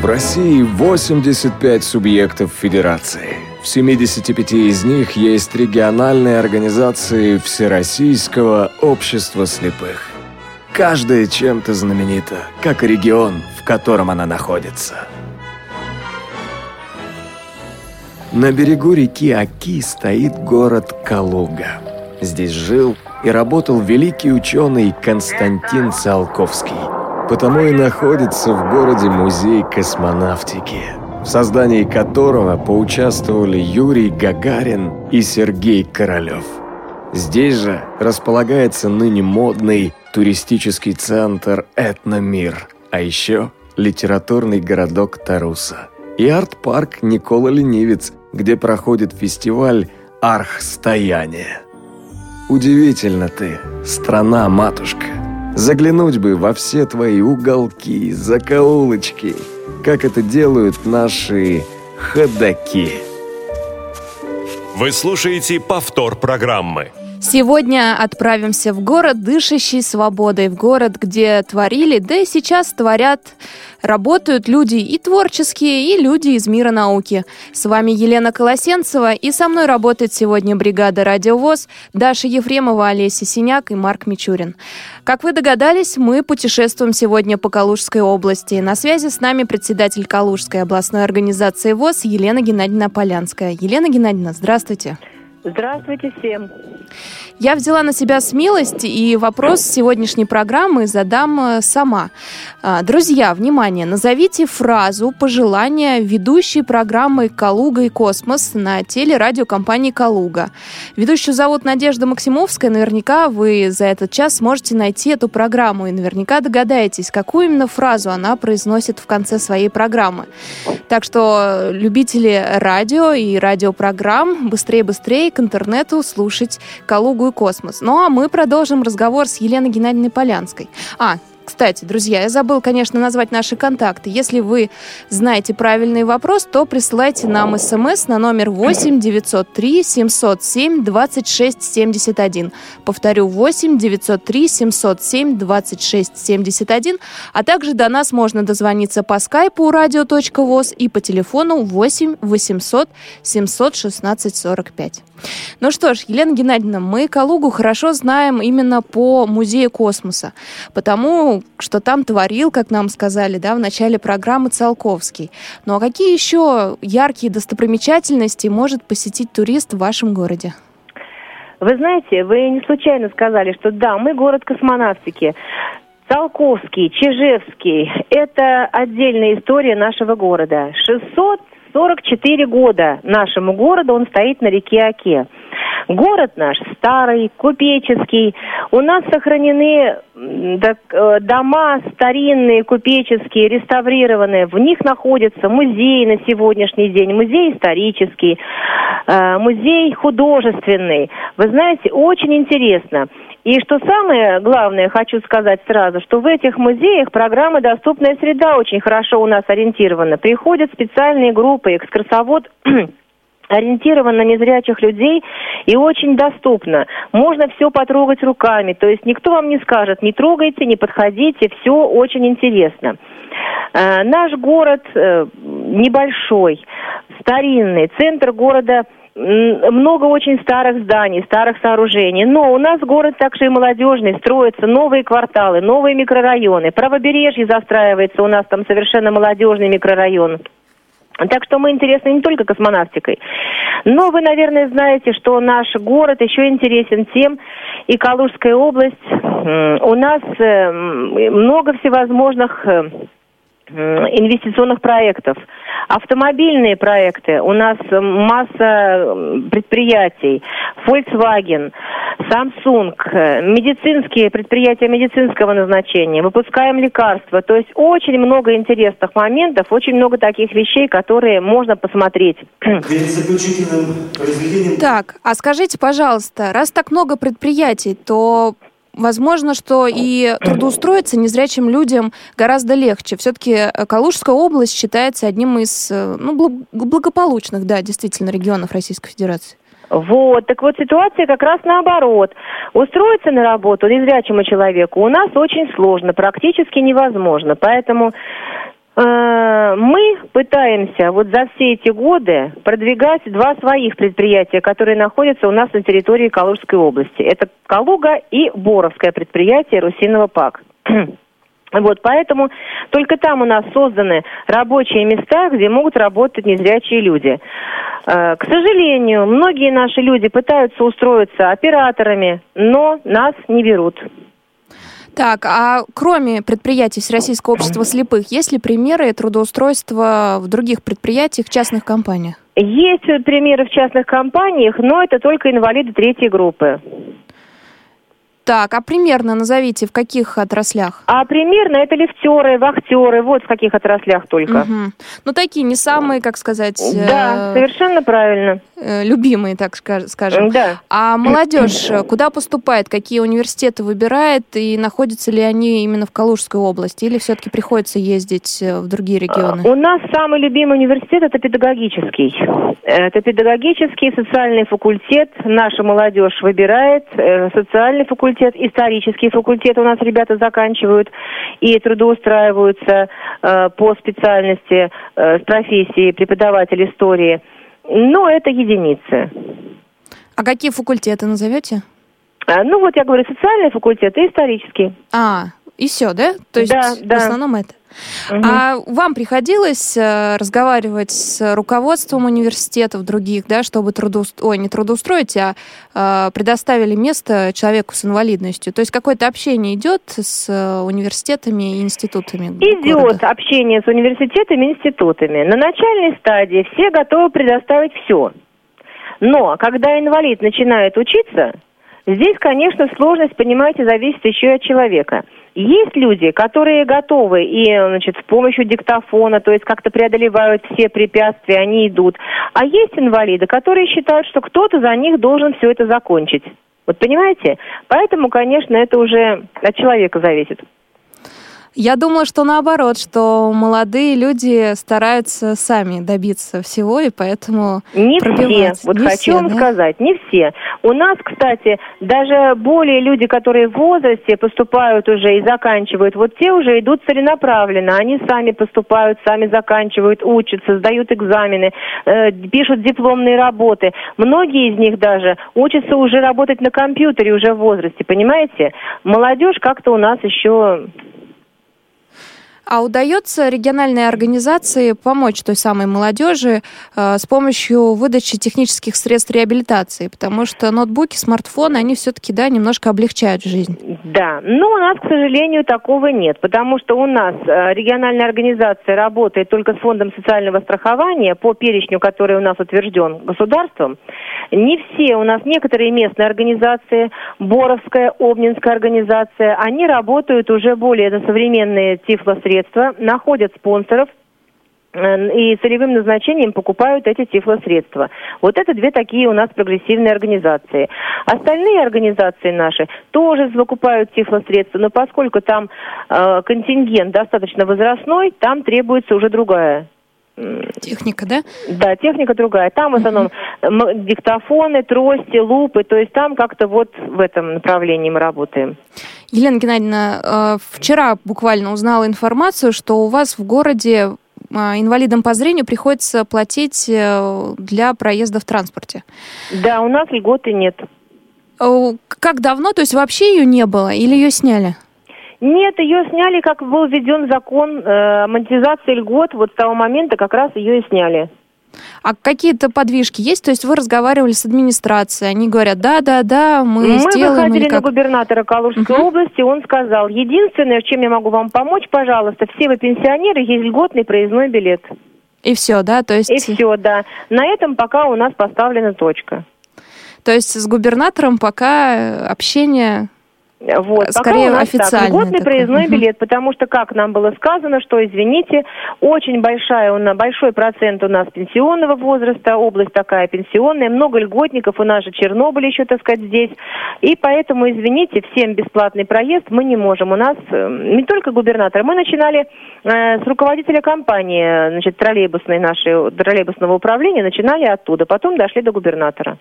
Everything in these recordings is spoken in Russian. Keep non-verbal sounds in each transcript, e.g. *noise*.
В России 85 субъектов федерации. В 75 из них есть региональные организации Всероссийского общества слепых. Каждая чем-то знаменита, как и регион, в котором она находится. На берегу реки Аки стоит город Калуга. Здесь жил и работал великий ученый Константин Циолковский. Потому и находится в городе музей космонавтики, в создании которого поучаствовали Юрий Гагарин и Сергей Королев. Здесь же располагается ныне модный туристический центр «Этномир», а еще литературный городок Таруса и арт-парк Никола Ленивец, где проходит фестиваль «Архстояние». Удивительно ты, страна-матушка. Заглянуть бы во все твои уголки, закоулочки, как это делают наши ходаки. Вы слушаете повтор программы. Сегодня отправимся в город, дышащий свободой, в город, где творили, да и сейчас творят, работают люди и творческие, и люди из мира науки. С вами Елена Колосенцева, и со мной работает сегодня бригада «Радиовоз» Даша Ефремова, Олеся Синяк и Марк Мичурин. Как вы догадались, мы путешествуем сегодня по Калужской области. На связи с нами председатель Калужской областной организации ВОЗ Елена Геннадьевна Полянская. Елена Геннадьевна, здравствуйте. Здравствуйте всем. Я взяла на себя смелость и вопрос сегодняшней программы задам э, сама. А, друзья, внимание, назовите фразу пожелания ведущей программы «Калуга и космос» на телерадиокомпании «Калуга». Ведущую зовут Надежда Максимовская. Наверняка вы за этот час сможете найти эту программу и наверняка догадаетесь, какую именно фразу она произносит в конце своей программы. Так что любители радио и радиопрограмм быстрее-быстрее к интернету слушать «Калугу и космос». Ну а мы продолжим разговор с Еленой Геннадьевной Полянской. А, кстати, друзья, я забыл, конечно, назвать наши контакты. Если вы знаете правильный вопрос, то присылайте нам смс на номер 8 903 707 26 71. Повторю, 8 903 707 26 71. А также до нас можно дозвониться по скайпу radio.voz и по телефону 8 800 716 45. Ну что ж, Елена Геннадьевна, мы Калугу хорошо знаем именно по Музею космоса, потому что там творил, как нам сказали, да, в начале программы Циолковский. Ну а какие еще яркие достопримечательности может посетить турист в вашем городе? Вы знаете, вы не случайно сказали, что да, мы город космонавтики. Циолковский, Чижевский – это отдельная история нашего города. 600 44 года нашему городу он стоит на реке Оке. Город наш старый, купеческий. У нас сохранены э, дома старинные, купеческие, реставрированные. В них находятся музеи на сегодняшний день, музей исторический, э, музей художественный. Вы знаете, очень интересно. И что самое главное, хочу сказать сразу, что в этих музеях программа «Доступная среда» очень хорошо у нас ориентирована. Приходят специальные группы, экскурсовод *clears throat* ориентирован на незрячих людей и очень доступно. Можно все потрогать руками, то есть никто вам не скажет, не трогайте, не подходите, все очень интересно. Э, наш город э, небольшой, старинный, центр города – много очень старых зданий, старых сооружений. Но у нас город также и молодежный, строятся новые кварталы, новые микрорайоны. Правобережье застраивается, у нас там совершенно молодежный микрорайон. Так что мы интересны не только космонавтикой. Но вы, наверное, знаете, что наш город еще интересен тем, и Калужская область. У нас э, много всевозможных э, инвестиционных проектов. Автомобильные проекты. У нас масса предприятий. Volkswagen, Samsung, медицинские предприятия медицинского назначения. Выпускаем лекарства. То есть очень много интересных моментов, очень много таких вещей, которые можно посмотреть. Так, а скажите, пожалуйста, раз так много предприятий, то Возможно, что и трудоустроиться незрячим людям гораздо легче. Все-таки э, Калужская область считается одним из э, ну, благополучных, да, действительно, регионов Российской Федерации. Вот, так вот ситуация как раз наоборот. Устроиться на работу незрячему человеку у нас очень сложно, практически невозможно. Поэтому мы пытаемся вот за все эти годы продвигать два своих предприятия, которые находятся у нас на территории Калужской области. Это Калуга и Боровское предприятие Русиного ПАК. *clears throat* Вот, поэтому только там у нас созданы рабочие места, где могут работать незрячие люди. Э, к сожалению, многие наши люди пытаются устроиться операторами, но нас не берут. Так, а кроме предприятий Всероссийского общества слепых, есть ли примеры трудоустройства в других предприятиях, частных компаниях? Есть примеры в частных компаниях, но это только инвалиды третьей группы. Так, а примерно назовите, в каких отраслях? А примерно это лифтеры, вахтеры, вот в каких отраслях только. Угу. Ну, такие не самые, как сказать... Да, э, совершенно правильно. Э, любимые, так скажем. Да. А молодежь э, куда поступает, какие университеты выбирает, и находятся ли они именно в Калужской области, или все-таки приходится ездить э, в другие регионы? У нас самый любимый университет – это педагогический. Это педагогический социальный факультет. Наша молодежь выбирает социальный факультет исторический факультет у нас ребята заканчивают и трудоустраиваются по специальности с профессии преподаватель истории. Но это единицы. А какие факультеты назовете? А, ну вот я говорю, социальный факультет и исторический. А, и все, да? То есть да, да. в основном это. Угу. А вам приходилось э, разговаривать с руководством университетов других, да, чтобы трудоустроить, ой, не трудоустроить, а э, предоставили место человеку с инвалидностью? То есть какое-то общение идет с университетами и институтами? Идет города? общение с университетами и институтами. На начальной стадии все готовы предоставить все. Но когда инвалид начинает учиться, здесь, конечно, сложность, понимаете, зависит еще и от человека – есть люди, которые готовы и значит, с помощью диктофона, то есть как-то преодолевают все препятствия, они идут. А есть инвалиды, которые считают, что кто-то за них должен все это закончить. Вот понимаете? Поэтому, конечно, это уже от человека зависит. Я думаю, что наоборот, что молодые люди стараются сами добиться всего, и поэтому Не все. Вот не хочу все, вам да? сказать, не все. У нас, кстати, даже более люди, которые в возрасте поступают уже и заканчивают, вот те уже идут целенаправленно. Они сами поступают, сами заканчивают, учатся, сдают экзамены, э, пишут дипломные работы. Многие из них даже учатся уже работать на компьютере уже в возрасте, понимаете? Молодежь как-то у нас еще а удается региональной организации помочь той самой молодежи э, с помощью выдачи технических средств реабилитации? Потому что ноутбуки, смартфоны, они все-таки, да, немножко облегчают жизнь. Да, но у нас, к сожалению, такого нет, потому что у нас э, региональная организация работает только с фондом социального страхования по перечню, который у нас утвержден государством. Не все, у нас некоторые местные организации, Боровская, Обнинская организация, они работают уже более на современные тифлосредства, находят спонсоров, э, и целевым назначением покупают эти тифлосредства. Вот это две такие у нас прогрессивные организации. Остальные организации наши тоже закупают тифлосредства, но поскольку там э, контингент достаточно возрастной, там требуется уже другая Техника, да? Да, техника другая. Там в основном uh-huh. диктофоны, трости, лупы, то есть там как-то вот в этом направлении мы работаем. Елена Геннадьевна, э, вчера буквально узнала информацию, что у вас в городе э, инвалидам по зрению приходится платить э, для проезда в транспорте. Да, у нас льготы нет. Как давно? То есть вообще ее не было или ее сняли? Нет, ее сняли, как был введен закон э, монетизации льгот, вот с того момента как раз ее и сняли. А какие-то подвижки есть? То есть вы разговаривали с администрацией, они говорят, да, да, да, мы, мы сделаем. Мы выходили на губернатора Калужской угу. области, он сказал, единственное, в чем я могу вам помочь, пожалуйста, все вы пенсионеры, есть льготный проездной билет. И все, да? То есть... И все, да. На этом пока у нас поставлена точка. То есть с губернатором пока общение вот. Скорее Пока у нас официально. Так, льготный проездной угу. билет, потому что, как нам было сказано, что, извините, очень большая, у нас, большой процент у нас пенсионного возраста, область такая пенсионная, много льготников, у нас же Чернобыль еще, так сказать, здесь. И поэтому, извините, всем бесплатный проезд мы не можем. У нас э, не только губернатор, мы начинали э, с руководителя компании, значит, троллейбусной нашей, троллейбусного управления, начинали оттуда, потом дошли до губернатора.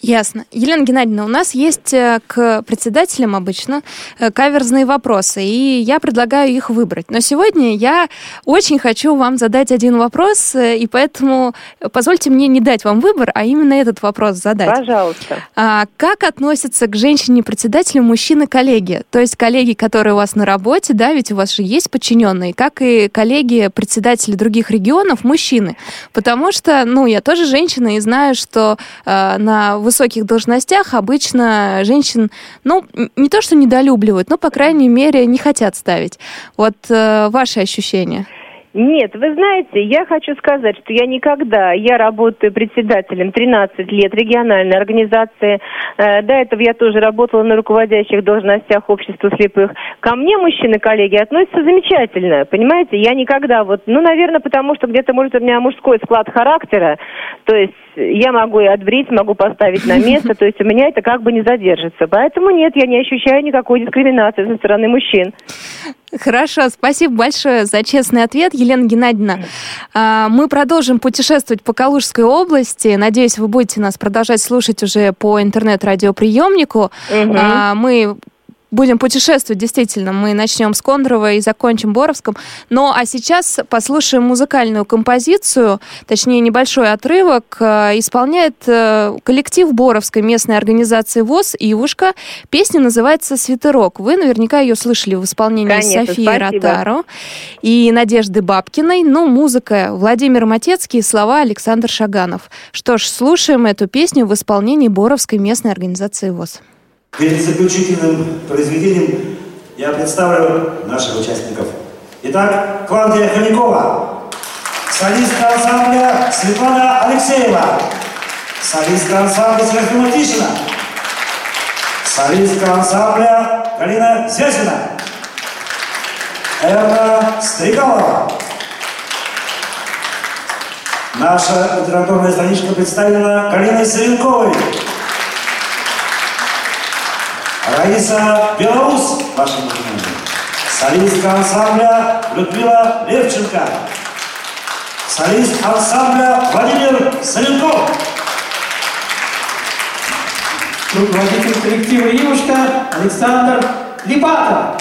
Ясно. Елена Геннадьевна, у нас есть э, к председателям обычно э, каверзные вопросы, и я предлагаю их выбрать. Но сегодня я очень хочу вам задать один вопрос, э, и поэтому позвольте мне не дать вам выбор, а именно этот вопрос задать. Пожалуйста. А, как относятся к женщине-председателю мужчины-коллеги? То есть коллеги, которые у вас на работе, да, ведь у вас же есть подчиненные, как и коллеги-председатели других регионов, мужчины. Потому что, ну, я тоже женщина и знаю, что э, на высоких должностях обычно женщин, ну, не то что недолюбливают, но, по крайней мере, не хотят ставить. Вот э, ваши ощущения. Нет, вы знаете, я хочу сказать, что я никогда, я работаю председателем 13 лет региональной организации, э, до этого я тоже работала на руководящих должностях общества слепых. Ко мне мужчины-коллеги относятся замечательно, понимаете, я никогда вот, ну, наверное, потому что где-то, может, у меня мужской склад характера, то есть я могу и отбрить, могу поставить на место, то есть у меня это как бы не задержится. Поэтому нет, я не ощущаю никакой дискриминации со стороны мужчин. Хорошо, спасибо большое за честный ответ, Елена Геннадьевна. А, мы продолжим путешествовать по Калужской области. Надеюсь, вы будете нас продолжать слушать уже по интернет-радиоприемнику. Угу. Мы будем путешествовать, действительно. Мы начнем с Кондрова и закончим Боровском. Но а сейчас послушаем музыкальную композицию, точнее небольшой отрывок. Э, исполняет э, коллектив Боровской местной организации ВОЗ «Ивушка». Песня называется «Свитерок». Вы наверняка ее слышали в исполнении Конечно, Софии спасибо. Ротару и Надежды Бабкиной. Ну, музыка Владимир Матецкий, слова Александр Шаганов. Что ж, слушаем эту песню в исполнении Боровской местной организации ВОЗ. Перед заключительным произведением я представлю наших участников. Итак, Клавдия Хомякова, солистка ансамбля Светлана Алексеева, солистка ансамбля Серафима Тишина, солистка ансамбля Галина Зязина, Эрна Стрекалова. Наша литературная страничка представлена Галиной Савенковой. Раиса Белоус, вашим вниманием. Солистка ансамбля Людмила Левченко. Солист ансамбля Владимир Соленков. Руководитель коллектива «Ивушка» Александр Липатов.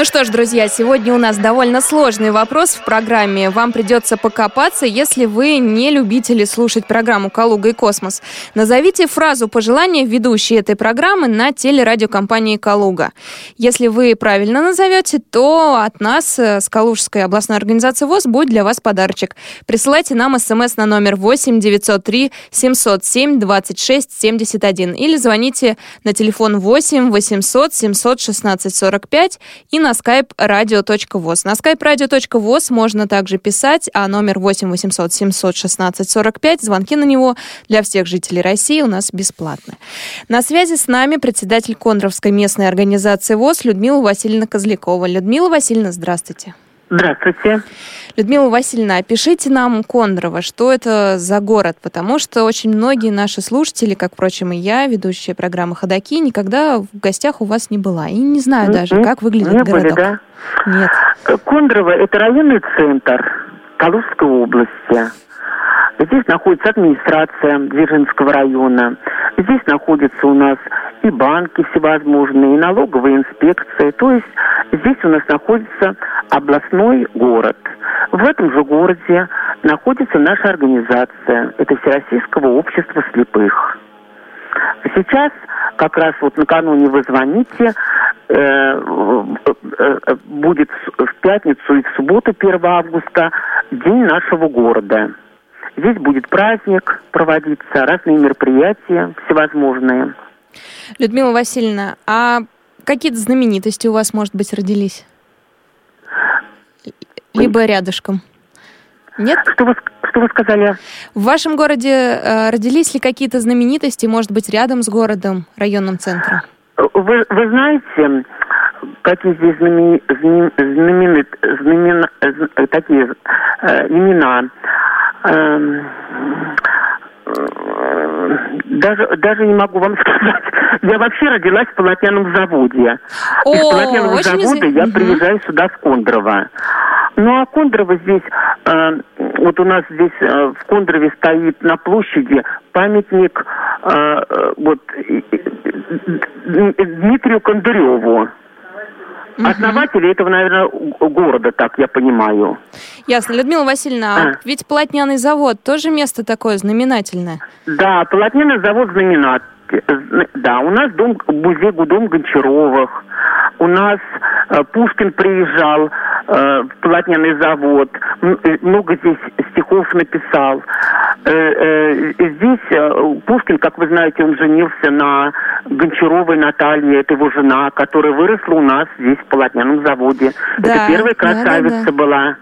Ну что ж, друзья, сегодня у нас довольно сложный вопрос в программе. Вам придется покопаться, если вы не любители слушать программу «Калуга и космос». Назовите фразу пожелания ведущей этой программы на телерадиокомпании «Калуга». Если вы правильно назовете, то от нас э, с Калужской областной организации ВОЗ будет для вас подарочек. Присылайте нам смс на номер 8 903 707 26 71 или звоните на телефон 8 800 716 45 и на skype radio.voz. На skype radio.voz можно также писать, а номер 8 800 716 45, звонки на него для всех жителей России у нас бесплатны. На связи с нами председатель Кондровской местной организации ВОЗ Людмила Васильевна Козлякова. Людмила Васильевна, здравствуйте. Здравствуйте. Людмила Васильевна, опишите нам Кондрово, что это за город, потому что очень многие наши слушатели, как, впрочем, и я, ведущая программы «Ходоки», никогда в гостях у вас не была. И не знаю даже, как выглядит не городок. Были, да? Нет. Кондрово – это районный центр Калужской области. Здесь находится администрация Дзержинского района. Здесь находятся у нас и банки всевозможные, и налоговые инспекции. То есть здесь у нас находится областной город. В этом же городе находится наша организация. Это Всероссийского общества слепых. Сейчас, как раз вот накануне вы звоните, э, э, э, будет в пятницу и в субботу 1 августа День нашего города. Здесь будет праздник проводиться, разные мероприятия всевозможные. Людмила Васильевна, а какие-то знаменитости у вас, может быть, родились? Либо рядышком? Нет? Что вы, что вы сказали? В вашем городе э, родились ли какие-то знаменитости, может быть, рядом с городом, районным центром? Вы, вы знаете, какие здесь знамени, знаменит, знамен, знамен, такие э, имена? Э, даже, даже не могу вам *laughs* сказать. Я вообще родилась в полотняном заводе. О, Из полотняного завода изв- я Мгм. приезжаю сюда с Кондрово. Ну а Кондрово здесь, э, вот у нас здесь э, в Кондрове стоит на площади памятник э, э, вот Дмитрию Кондыреву. Основатели этого, наверное, города, так я понимаю. Ясно. Людмила Васильевна, а А. ведь полотняный завод тоже место такое знаменательное. Да, полотняный завод знаменат. Зна- Да, у нас дом, музей дом Гончаровых. У нас э, Пушкин приезжал э, в полотняный завод. Э, Много здесь стихов написал. Э, э, Здесь э, Пушкин, как вы знаете, он женился на Гончаровой Наталье, это его жена, которая выросла у нас здесь в полотняном заводе. Да, это первая да, да, красавица да. была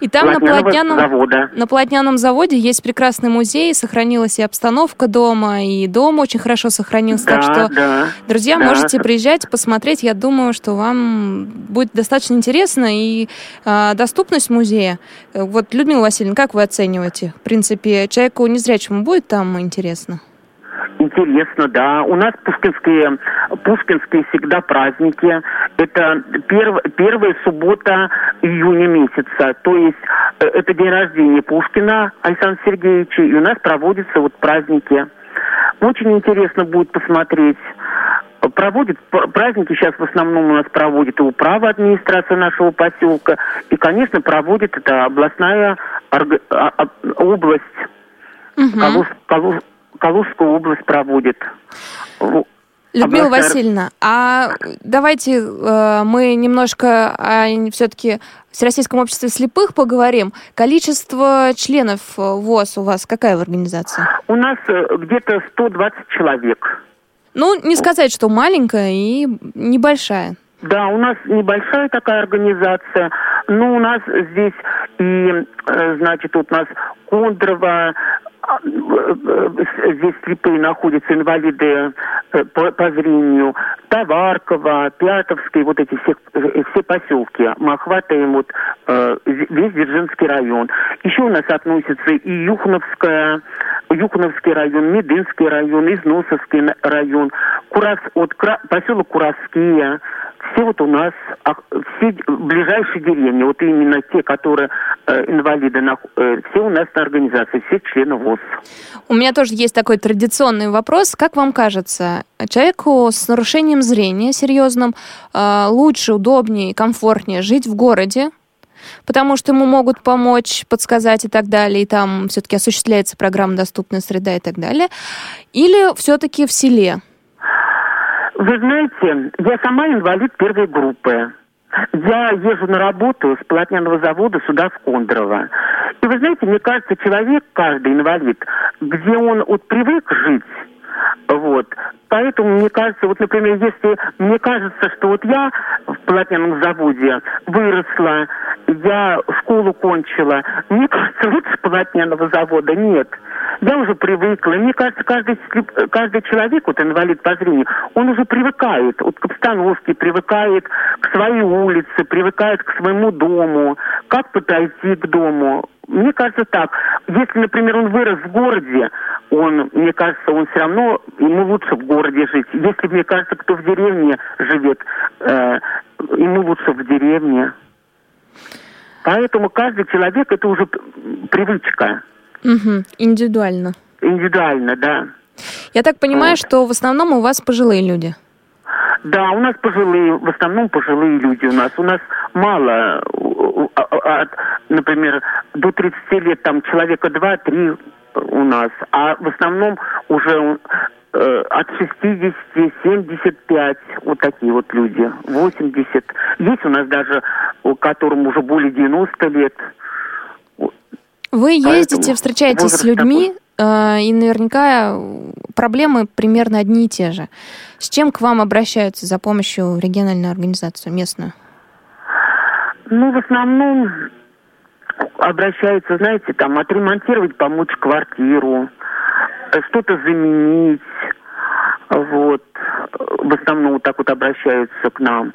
И там на полотняном, завода. на полотняном заводе есть прекрасный музей, сохранилась и обстановка дома, и дом очень хорошо сохранился. так Да, что, да, друзья, да. можете приезжать, посмотреть. Я думаю, что вам будет достаточно интересно. И а, доступность музея. Э, Вот, Людмила Васильевна, как вы оцениваете? В принципе, человеку незрячему будет там интересно? Интересно, да. У нас пушкинские, пушкинские всегда праздники. Это перв, первая суббота июня месяца. То есть э, это день рождения Пушкина Александра Сергеевича. И у нас проводятся вот праздники. Очень интересно будет посмотреть. Проводит праздники сейчас в основном у нас проводит и управа администрации нашего поселка. И, конечно, проводит это областная орга- а- а- область. Мгм. Калуж- Калуж- Калужская область проводит. Людмила областная- Васильевна, а давайте э, мы немножко все-таки в Всероссийском обществе слепых поговорим. Количество членов э, ВОЗ у вас какая в организации? У нас э, где-то 120 человек. Ну, не сказать, что маленькая и небольшая. Да, у нас небольшая такая организация, но у нас здесь и, э, значит, вот у нас Кондрово, здесь слепые находятся, инвалиды э, по, по зрению, Товарково, Пятовский, вот эти все, э, все поселки. Мы охватываем вот э, весь Дзержинский район. Еще у нас относятся и Юхновская, Юхновский район, Медынский район, Износовский район, Курас, вот поселок Кураские, все вот у нас, а, все ближайшие деревни, вот именно те, которые э, инвалиды, э, все у нас на организации, все члены ВОЗ. У меня тоже есть такой традиционный вопрос. Как вам кажется, человеку с нарушением зрения серьезным э, лучше, удобнее комфортнее жить в городе, потому что ему могут помочь, подсказать и так далее, и там все-таки осуществляется программа «Доступная среда» и так далее, или все-таки в селе? Вы знаете, я сама инвалид первой группы. Я езжу на работу с полотняного завода сюда, в Кондрово. И вы знаете, мне кажется, человек, каждый инвалид, где он вот привык жить, вот. Поэтому, мне кажется, вот, например, если мне кажется, что вот я в полотняном заводе выросла, я школу кончила, мне кажется, лучше полотняного завода нет. Я уже привыкла. Мне кажется, каждый, каждый человек, вот инвалид по зрению, он уже привыкает вот к обстановке, привыкает к своей улице, привыкает к своему дому, как подойти к дому. Мне кажется так. Если, например, он вырос в городе, он, мне кажется, он все равно, ему лучше в городе жить. Если, мне кажется, кто в деревне живет, э, ему лучше в деревне. Поэтому каждый человек это уже привычка. Угу, индивидуально. Индивидуально, да. Я так понимаю, вот. что в основном у вас пожилые люди. Да, у нас пожилые, в основном пожилые люди у нас. У нас мало, а, а, например, до 30 лет там человека 2-3 у нас, а в основном уже э, от 60, 75, вот такие вот люди, 80. Есть у нас даже, которым уже более 90 лет. Вы ездите, Поэтому встречаетесь с людьми, такой. Э, и наверняка проблемы примерно одни и те же. С чем к вам обращаются за помощью в региональную организацию местную? Ну, в основном обращаются, знаете, там, отремонтировать, помочь квартиру, что-то заменить, вот, в основном вот так вот обращаются к нам.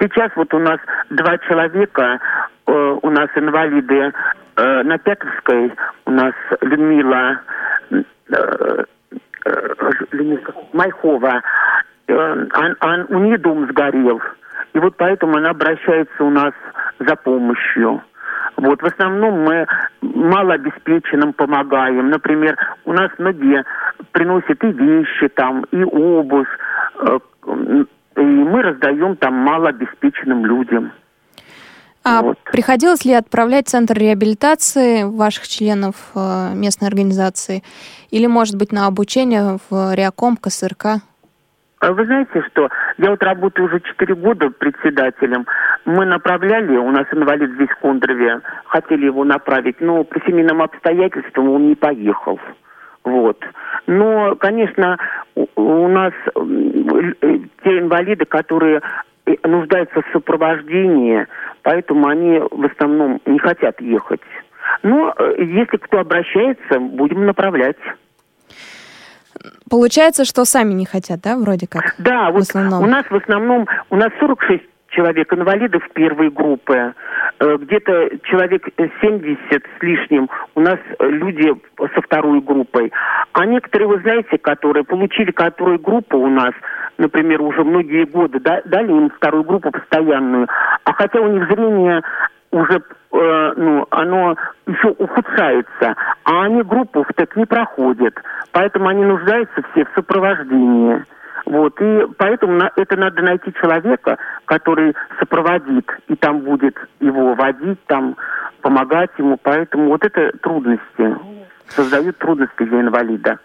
Сейчас вот у нас два человека, э, у нас инвалиды э, на Петровской, у нас Людмила, э, э, Людмила Майхова, он, он, у нее дом сгорел. И вот поэтому она обращается у нас за помощью. Вот, в основном мы малообеспеченным помогаем. Например, у нас многие приносят и вещи там, и обувь, э, и мы раздаем там малообеспеченным людям. А вот. приходилось ли отправлять в центр реабилитации ваших членов э, местной организации? Или, может быть, на обучение в Реаком, КСРК? А вы знаете что? Я вот работаю уже 4 года председателем. Мы направляли, у нас инвалид здесь в Кондрове, хотели его направить, но по семейным обстоятельствам он не поехал. Вот. Но, конечно, у нас э, те инвалиды, которые э, нуждаются в сопровождении, поэтому они в основном не хотят ехать. Но э, если кто обращается, будем направлять. Получается, что сами не хотят, да, вроде как? Да, вот у нас в основном, у нас 46 человек инвалидов первой группы, э, где-то человек 70 с лишним у нас люди со второй группой. А некоторые, вы знаете, которые получили которую группу у нас, например, уже многие годы, дали им вторую группу постоянную, а хотя у них зрение уже э, ну, оно еще ухудшается, а они группу так не проходят. Поэтому они нуждаются все в сопровождении. Вот, и поэтому на, это надо найти человека, который сопроводит, и там будет его водить, там помогать ему. Поэтому вот это трудности, создают трудности для инвалида.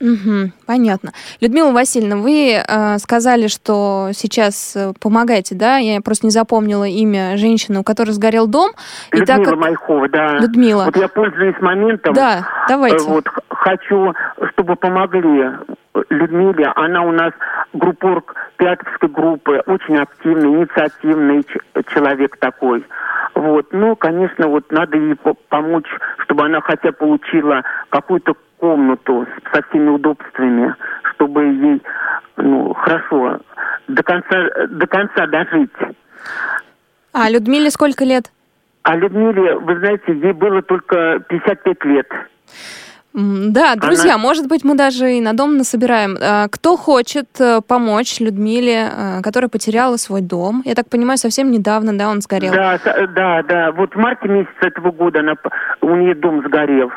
Угу, понятно. Людмила Васильевна, вы э, сказали, что сейчас э, помогаете, да? Я просто не запомнила имя женщины, у которой сгорел дом. Людмила и так как... Майхова, да. Людмила. Вот я пользуюсь моментом. Да, давайте. Вот хочу, чтобы помогли Людмиле. Она у нас группорг Пятовской группы, очень активный, инициативный человек такой. Вот, ну, конечно, вот надо ей помочь, чтобы она хотя получила какую-то комнату со всеми удобствами, чтобы ей, ну, хорошо до конца, до конца дожить. А Людмиле сколько лет? А Людмиле, вы знаете, ей было только 55 лет. Да, друзья, Она... может быть, мы даже и на дом насобираем. А, кто хочет э, помочь Людмиле, э, которая потеряла свой дом? Я так понимаю, совсем недавно, да, он сгорел? Да, да, да. Вот в марте месяце этого года она, у нее дом сгорел.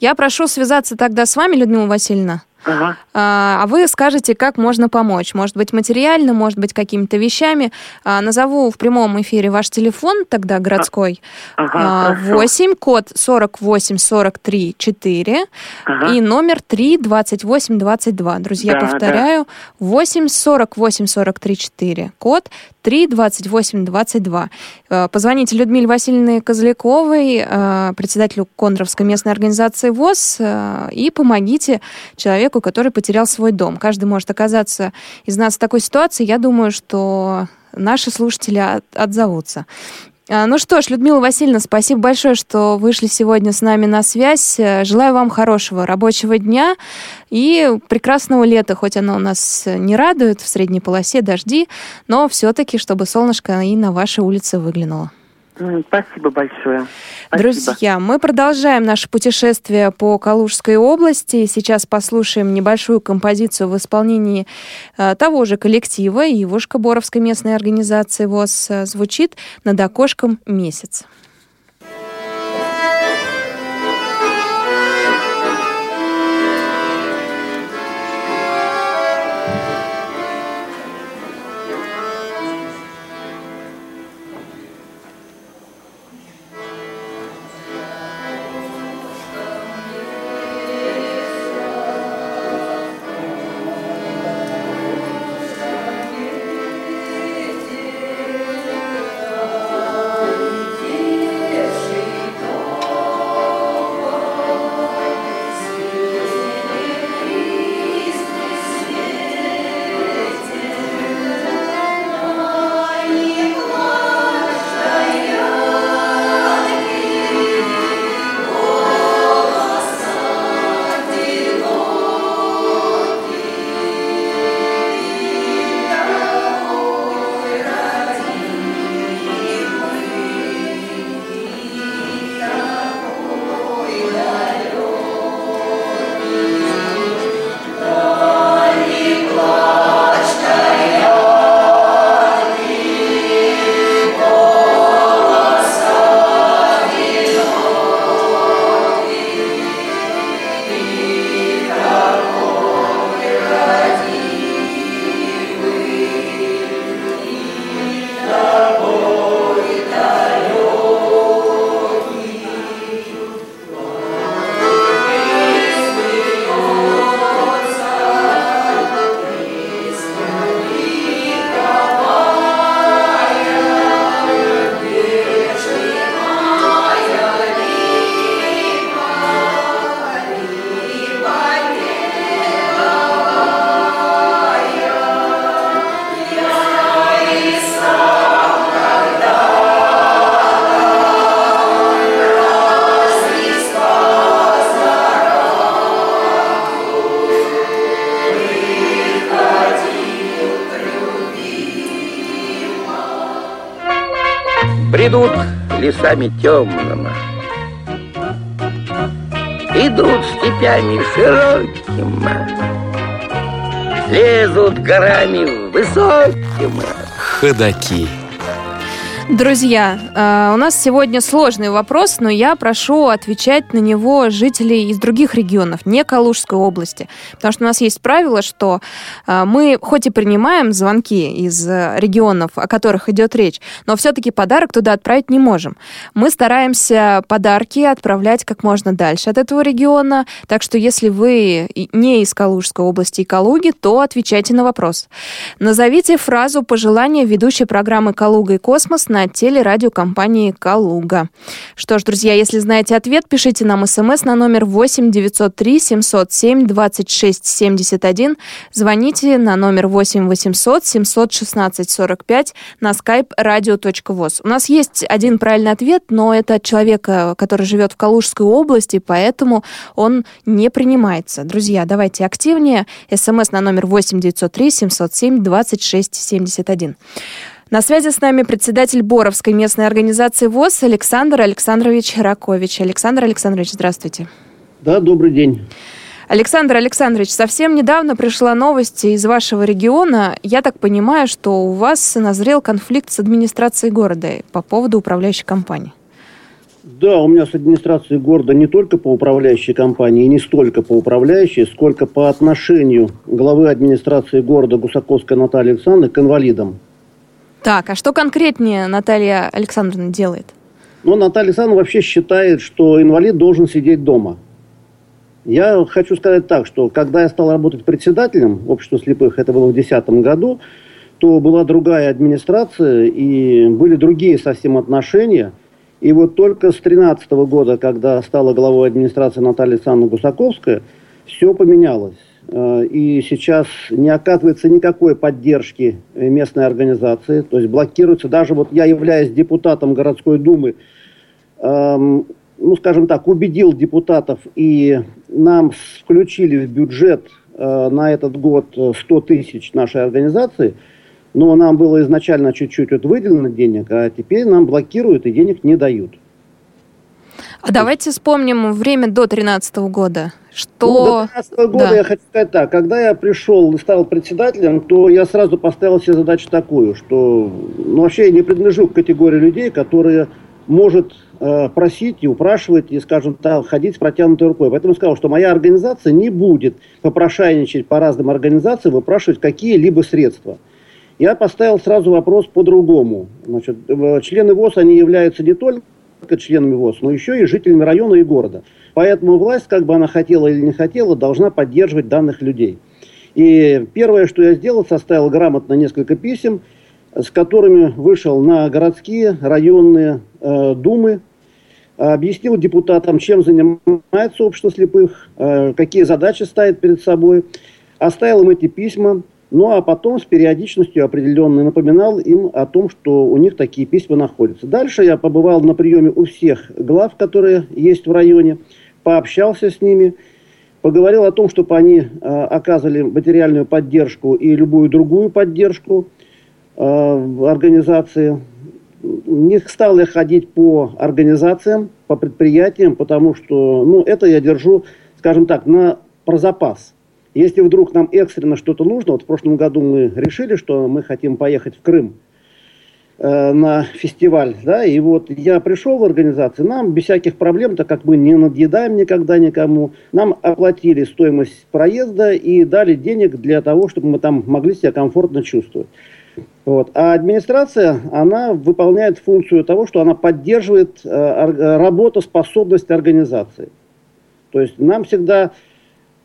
Я прошу связаться тогда с вами, Людмила Васильевна. Ага. А, а вы скажете, как можно помочь. Может быть, материально, может быть, какими-то вещами. А, назову в прямом эфире ваш телефон тогда городской. Ага, 8, код 48 43 4 ага. и номер 3 28 22. Друзья, да, повторяю, да. 8 48 43 4, код 3 28 22. Позвоните Людмиле Васильевне Козляковой, э, председателю Кондровской местной организации ВОЗ, и помогите человеку, который потерял свой дом. Каждый может оказаться из нас в такой ситуации. Я думаю, что наши слушатели отзовутся. А, ну что ж, Людмила Васильевна, спасибо большое, что вышли сегодня с нами на связь. Желаю вам хорошего рабочего дня и прекрасного лета, хоть оно у нас не радует в средней полосе дожди, но все-таки, чтобы солнышко и на вашей улице выглянуло. Спасибо большое. Спасибо. Друзья, мы продолжаем наше путешествие по Калужской области. Сейчас послушаем небольшую композицию в исполнении э, того же коллектива Ивушка-Боровской местной организации ВОЗ. Звучит «Над окошком месяц». Лесами темными, Идут степями широкими, Лезут горами высокими. Ходаки. Друзья, э, у нас сегодня сложный вопрос, но я прошу отвечать на него жителей из других регионов, не Калужской области. Потому что у нас есть правило, что э, мы хоть и принимаем звонки из регионов, о которых идет речь, но все-таки подарок туда отправить не можем. Мы стараемся подарки отправлять как можно дальше от этого региона. Так что если вы не из Калужской области и Калуги, то отвечайте на вопрос. Назовите фразу пожелания ведущей программы «Калуга и космос» на телерадиокомпании «Калуга». Что ж, друзья, если знаете ответ, пишите нам смс на номер 8 903 707 26 71. Звоните на номер 8 800 716 45 на skype radio.voz. У нас есть один правильный ответ, но это от человека, который живет в Калужской области, поэтому он не принимается. Друзья, давайте активнее. СМС на номер 8 903 707 26 71. На связи с нами председатель Боровской местной организации ВОЗ Александр Александрович Ракович. Александр Александрович, здравствуйте. Да, добрый день. Александр Александрович, совсем недавно пришла новость из вашего региона. Я так понимаю, что у вас назрел конфликт с администрацией города по поводу управляющей компании. Да, у меня с администрацией города не только по управляющей компании, не столько по управляющей, сколько по отношению главы администрации города Гусаковской Натальи Александровны к инвалидам. Так, а что конкретнее Наталья Александровна делает? Ну, Наталья Александровна вообще считает, что инвалид должен сидеть дома – я хочу сказать так, что когда я стал работать председателем общества слепых, это было в 2010 году, то была другая администрация и были другие совсем отношения. И вот только с 2013 года, когда стала главой администрации Наталья Александровна Гусаковская, все поменялось. Э, и сейчас не оказывается никакой поддержки местной организации, то есть блокируется. Даже вот я являюсь депутатом городской думы, эм, ну, скажем так, убедил депутатов, и нам включили в бюджет э, на этот год 100 тысяч нашей организации, но нам было изначально чуть-чуть вот выделено денег, а теперь нам блокируют и денег не дают. А давайте вспомним время до 2013 года. Что... Ну, до 2013 года да. я хочу сказать так. Когда я пришел и стал председателем, то я сразу поставил себе задачу такую, что ну, вообще я не принадлежу к категории людей, которые может э, просить и упрашивать, и, скажем так, ходить с протянутой рукой. Поэтому сказал, что моя организация не будет попрошайничать по разным организациям, выпрашивать какие-либо средства. Я поставил сразу вопрос по-другому. Значит, члены ВОЗ, они являются не только членами ВОЗ, но еще и жителями района и города. Поэтому власть, как бы она хотела или не хотела, должна поддерживать данных людей. И первое, что я сделал, составил грамотно несколько писем, с которыми вышел на городские, районные э, думы, объяснил депутатам, чем занимается общество слепых, э, какие задачи ставит перед собой, оставил им эти письма, ну а потом с периодичностью определенной напоминал им о том, что у них такие письма находятся. Дальше я побывал на приеме у всех глав, которые есть в районе, пообщался с ними, поговорил о том, чтобы они э, оказывали материальную поддержку и любую другую поддержку – Э, организации. Не стал я ходить по организациям, по предприятиям, потому что ну, это я держу, скажем так, на про запас. Если вдруг нам экстренно что-то нужно, вот в прошлом году мы решили, что мы хотим поехать в Крым э, на фестиваль, да, и вот я пришел в организацию, нам без всяких проблем, так как мы не надъедаем никогда никому, нам оплатили стоимость проезда и дали денег для того, чтобы мы там могли себя комфортно чувствовать. Вот. А администрация, она выполняет функцию того, что она поддерживает э, работоспособность организации. То есть нам всегда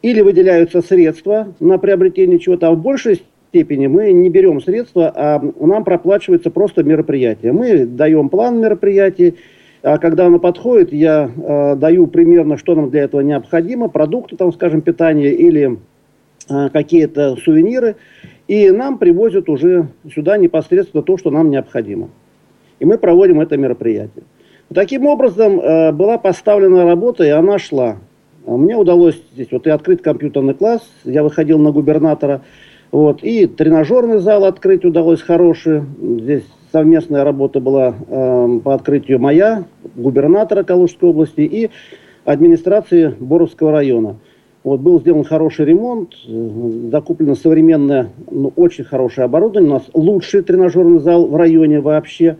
или выделяются средства на приобретение чего-то, а в большей степени мы не берем средства, а нам проплачивается просто мероприятие. Мы даем план мероприятий, а когда оно подходит, я э, даю примерно, что нам для этого необходимо, продукты, там, скажем, питания или э, какие-то сувениры. И нам привозят уже сюда непосредственно то, что нам необходимо. И мы проводим это мероприятие. Таким образом, э, была поставлена работа, и она шла. Мне удалось здесь вот и открыть компьютерный класс, я выходил на губернатора, вот, и тренажерный зал открыть удалось хороший. Здесь совместная работа была э, по открытию моя, губернатора Калужской области и администрации Боровского района. Вот был сделан хороший ремонт, э, закуплено современное, ну, очень хорошее оборудование. У нас лучший тренажерный зал в районе вообще.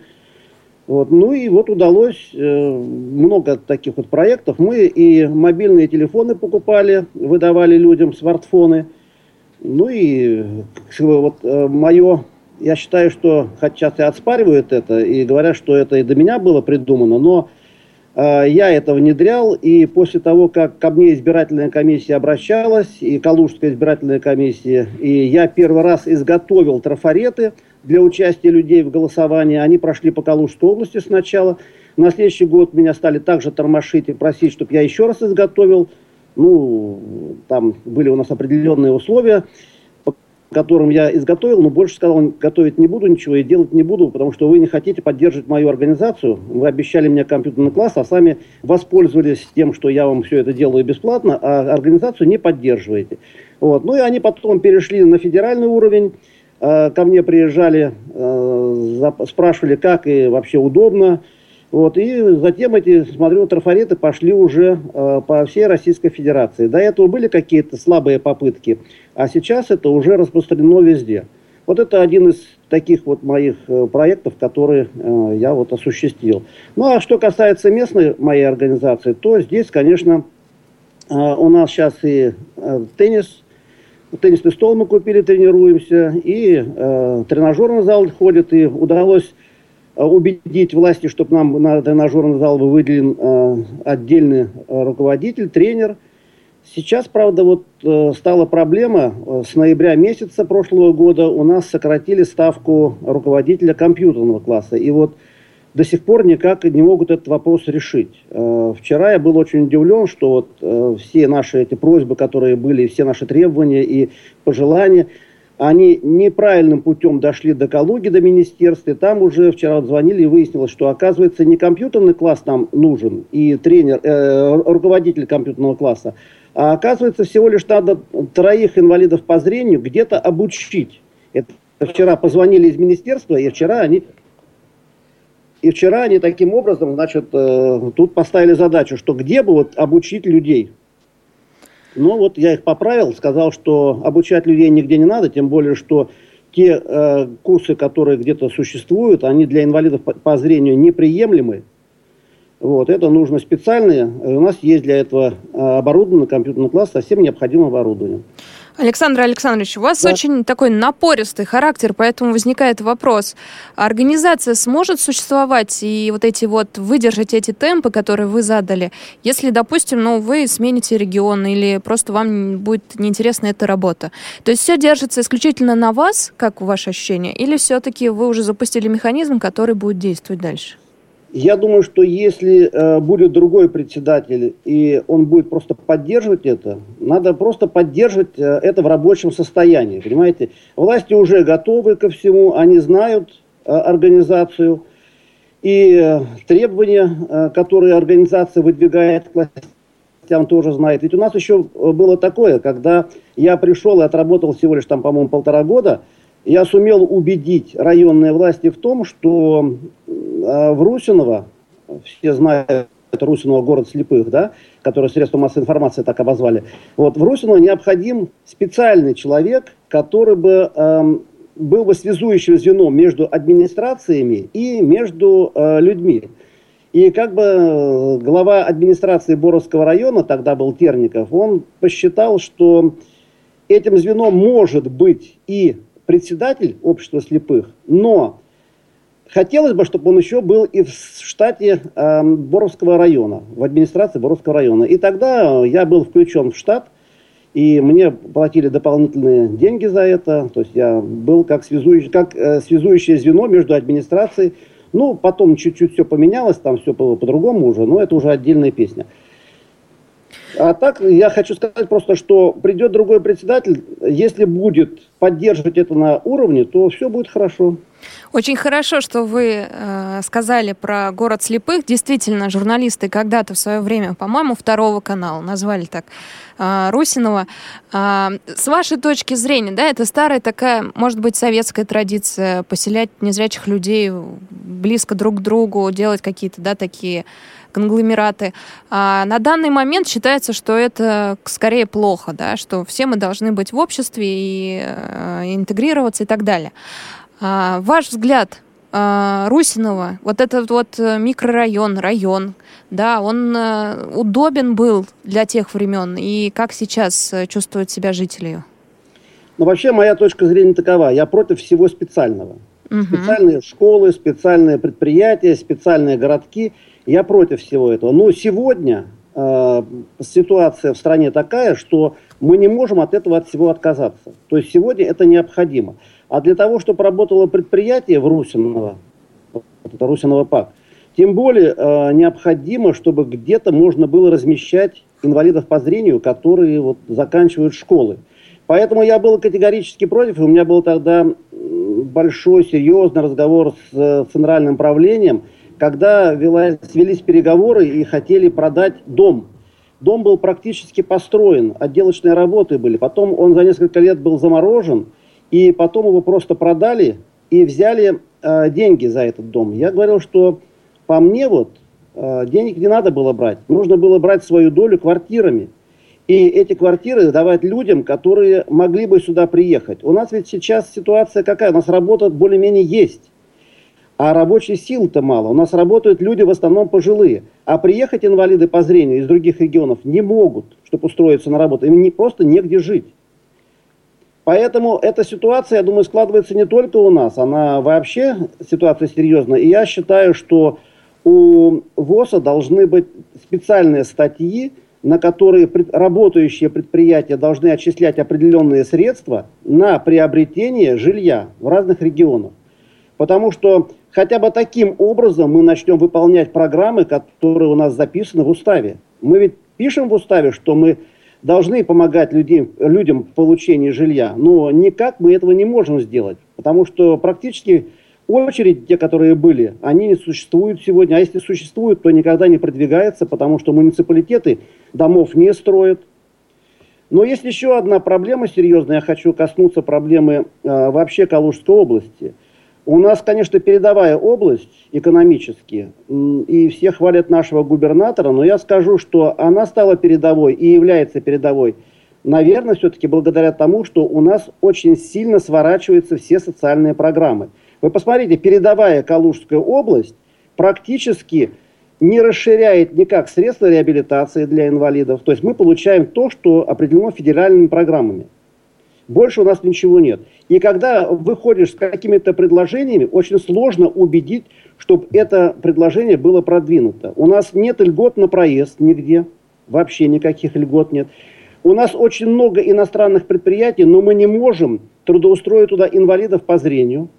Вот. Ну и вот удалось э, много таких вот проектов. Мы и мобильные телефоны покупали, выдавали людям смартфоны. Ну и вот э, мое, я считаю, что хотя и отспаривают это и говорят, что это и до меня было придумано, но а, я это внедрял, и после того, как ко мне избирательная комиссия обращалась, и Калужская избирательная комиссия, и я первый раз изготовил трафареты для участия людей в голосовании, они прошли по Калужской области сначала, на следующий год меня стали также тормошить и просить, чтобы я еще раз изготовил, ну, там были у нас определенные условия, которым я изготовил, но больше сказал, готовить не буду ничего и делать не буду, потому что вы не хотите поддерживать мою организацию. Вы обещали мне компьютерный класс, а сами воспользовались тем, что я вам все это делаю бесплатно, а организацию не поддерживаете. Вот. Ну и они потом перешли на федеральный уровень. Э, ко мне приезжали, э, спрашивали, как и вообще удобно. Вот, и затем эти, смотрю, трафареты пошли уже э, по всей Российской Федерации. До этого были какие-то слабые попытки, а сейчас это уже распространено везде. Вот это один из таких вот моих э, проектов, которые я вот осуществил. Ну а что касается местной моей организации, то здесь, конечно, у нас сейчас и теннис, теннисный стол мы купили, тренируемся, и э, тренажерный зал ходит, и удалось Э, убедить власти, чтобы нам на тренажерный зал был выделен э, отдельный э, руководитель, тренер. Сейчас, правда, вот э, стала проблема. Э, с ноября месяца прошлого года у нас сократили ставку руководителя компьютерного класса. И вот до сих пор никак не могут этот вопрос решить. Э, вчера я был очень удивлен, что вот э, все наши эти просьбы, которые были, все наши требования и пожелания – они неправильным путем дошли до Калуги, до министерства, и там уже вчера звонили и выяснилось, что оказывается не компьютерный класс нам нужен и тренер, э, руководитель компьютерного класса, а оказывается всего лишь надо троих инвалидов по зрению где-то обучить. Это вчера позвонили из министерства, и вчера они и вчера они таким образом, значит, э, тут поставили задачу, что где бы вот обучить людей. Ну, вот я их поправил, сказал, что обучать людей нигде не надо, тем более, что те э, курсы, которые где-то существуют, они для инвалидов по, по зрению неприемлемы. Вот, это нужно специальные. У нас есть для этого э, оборудование, компьютерный класс со всем необходимым оборудованием. Александр Александрович, у вас да. очень такой напористый характер, поэтому возникает вопрос, организация сможет существовать и вот эти вот выдержать эти темпы, которые вы задали, если, допустим, ну, вы смените регион или просто вам будет неинтересна эта работа. То есть все держится исключительно на вас, как ваше ощущение, или все-таки вы уже запустили механизм, который будет действовать дальше? Я думаю, что если э, будет другой председатель, и он будет просто поддерживать это, надо просто поддерживать э, это в рабочем состоянии, понимаете? Власти уже готовы ко всему, они знают э, организацию, и э, требования, э, которые организация выдвигает к властям, тоже знает. Ведь у нас еще э, было такое, когда я пришел и отработал всего лишь там, по-моему, полтора года – я сумел убедить районные власти в том, что э, в Русиново, все знают Русиново город слепых, да, который средства массовой информации так обозвали, вот в Русиново необходим специальный человек, который бы э, был бы связующим звеном между администрациями и между э, людьми. И как бы э, глава администрации Боровского района, тогда был Терников, он посчитал, что этим звеном может быть и председатель общества слепых, но хотелось бы, чтобы он еще был и в штате э, Боровского района, в администрации Боровского района. И тогда я был включен в штат, и мне платили дополнительные деньги за это. То есть я был как, связующий, как э, связующее звено между администрацией. Ну, потом чуть-чуть все поменялось, там все было по-другому уже, но это уже отдельная песня. А так я хочу сказать просто, что придет другой председатель, если будет поддерживать это на уровне, то все будет хорошо. Очень хорошо, что вы э, сказали про город слепых. Действительно, журналисты когда-то в свое время, по-моему, второго канала назвали так э, Русинова. Э, с вашей точки зрения, да, это старая такая, может быть, советская традиция поселять незрячих людей близко друг к другу, делать какие-то, да, такие конгломераты. А на данный момент считается, что это скорее плохо, да, что все мы должны быть в обществе и э, интегрироваться и так далее. А, ваш взгляд, а, Русинова, вот этот вот э, микрорайон, район, да, он э, удобен был для тех времен, и как сейчас э, чувствуют себя жители? Ну, вообще, моя точка зрения такова. Я против всего специального. Угу. Специальные школы, специальные предприятия, специальные городки – я против всего этого. Но сегодня э, ситуация в стране такая, что мы не можем от этого от всего отказаться. То есть сегодня это необходимо. А для того, чтобы работало предприятие в Русиново, вот это Русиново ПАК, тем более э, необходимо, чтобы где-то можно было размещать инвалидов по зрению, которые вот, заканчивают школы. Поэтому я был категорически против, у меня был тогда большой, серьезный разговор с э, центральным правлением – когда велась, велись переговоры и хотели продать дом. Дом был практически построен, отделочные работы были. Потом он за несколько лет был заморожен, и потом его просто продали и взяли э, деньги за этот дом. Я говорил, что по мне вот, э, денег не надо было брать. Нужно было брать свою долю квартирами. И эти квартиры давать людям, которые могли бы сюда приехать. У нас ведь сейчас ситуация какая? У нас работа более-менее есть. А рабочей силы-то мало. У нас работают люди в основном пожилые. А приехать инвалиды по зрению из других регионов не могут, чтобы устроиться на работу. Им не, просто негде жить. Поэтому эта ситуация, я думаю, складывается не только у нас, она вообще ситуация серьезная. И я считаю, что у ВОЗа должны быть специальные статьи, на которые работающие предприятия должны отчислять определенные средства на приобретение жилья в разных регионах. Потому что хотя бы таким образом мы начнем выполнять программы, которые у нас записаны в уставе. Мы ведь пишем в уставе, что мы должны помогать людям, людям в получении жилья, но никак мы этого не можем сделать, потому что практически очереди, те, которые были, они не существуют сегодня, а если существуют, то никогда не продвигаются, потому что муниципалитеты домов не строят. Но есть еще одна проблема серьезная, я хочу коснуться проблемы э, вообще Калужской области. У нас, конечно, передовая область экономически, и все хвалят нашего губернатора, но я скажу, что она стала передовой и является передовой, наверное, все-таки благодаря тому, что у нас очень сильно сворачиваются все социальные программы. Вы посмотрите, передовая Калужская область практически не расширяет никак средства реабилитации для инвалидов. То есть мы получаем то, что определено федеральными программами. Больше у нас ничего нет. И когда выходишь с какими-то предложениями, очень сложно убедить, чтобы это предложение было продвинуто. У нас нет льгот на проезд нигде, вообще никаких льгот нет. У нас очень много иностранных предприятий, но мы не можем трудоустроить туда инвалидов по зрению.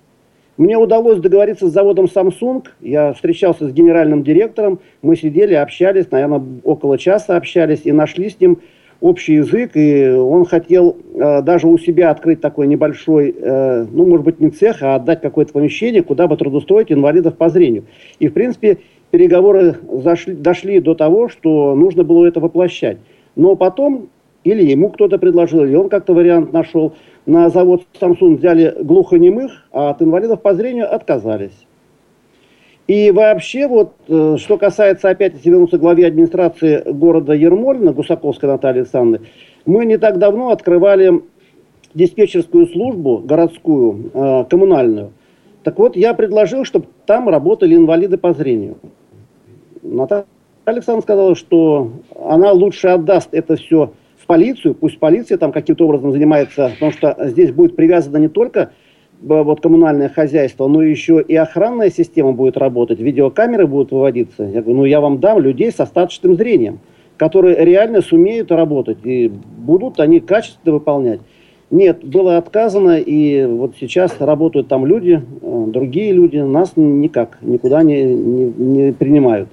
Мне удалось договориться с заводом Samsung. Я встречался с генеральным директором. Мы сидели, общались, наверное, около часа общались и нашли с ним общий язык. И он хотел э, даже у себя открыть такой небольшой, э, ну, может быть, не цех, а отдать какое-то помещение, куда бы трудоустроить инвалидов по зрению. И, в принципе, переговоры зашли, дошли до того, что нужно было это воплощать. Но потом или ему кто-то предложил, или он как-то вариант нашел – на завод Samsung взяли глухонемых, а от инвалидов по зрению отказались. И вообще, вот, э, что касается, опять, если вернуться к главе администрации города Ермолина, Гусаковской Натальи Александровны, мы не так давно открывали диспетчерскую службу городскую, э, коммунальную. Так вот, я предложил, чтобы там работали инвалиды по зрению. Наталья Александровна сказала, что она лучше отдаст это все полицию, пусть полиция там каким-то образом занимается, потому что здесь будет привязано не только вот коммунальное хозяйство, но еще и охранная система будет работать, видеокамеры будут выводиться. Я говорю, ну я вам дам людей с остаточным зрением, которые реально сумеют работать и будут они качественно выполнять. Нет, было отказано, и вот сейчас работают там люди, э, другие люди, нас никак, никуда не, не, не принимают.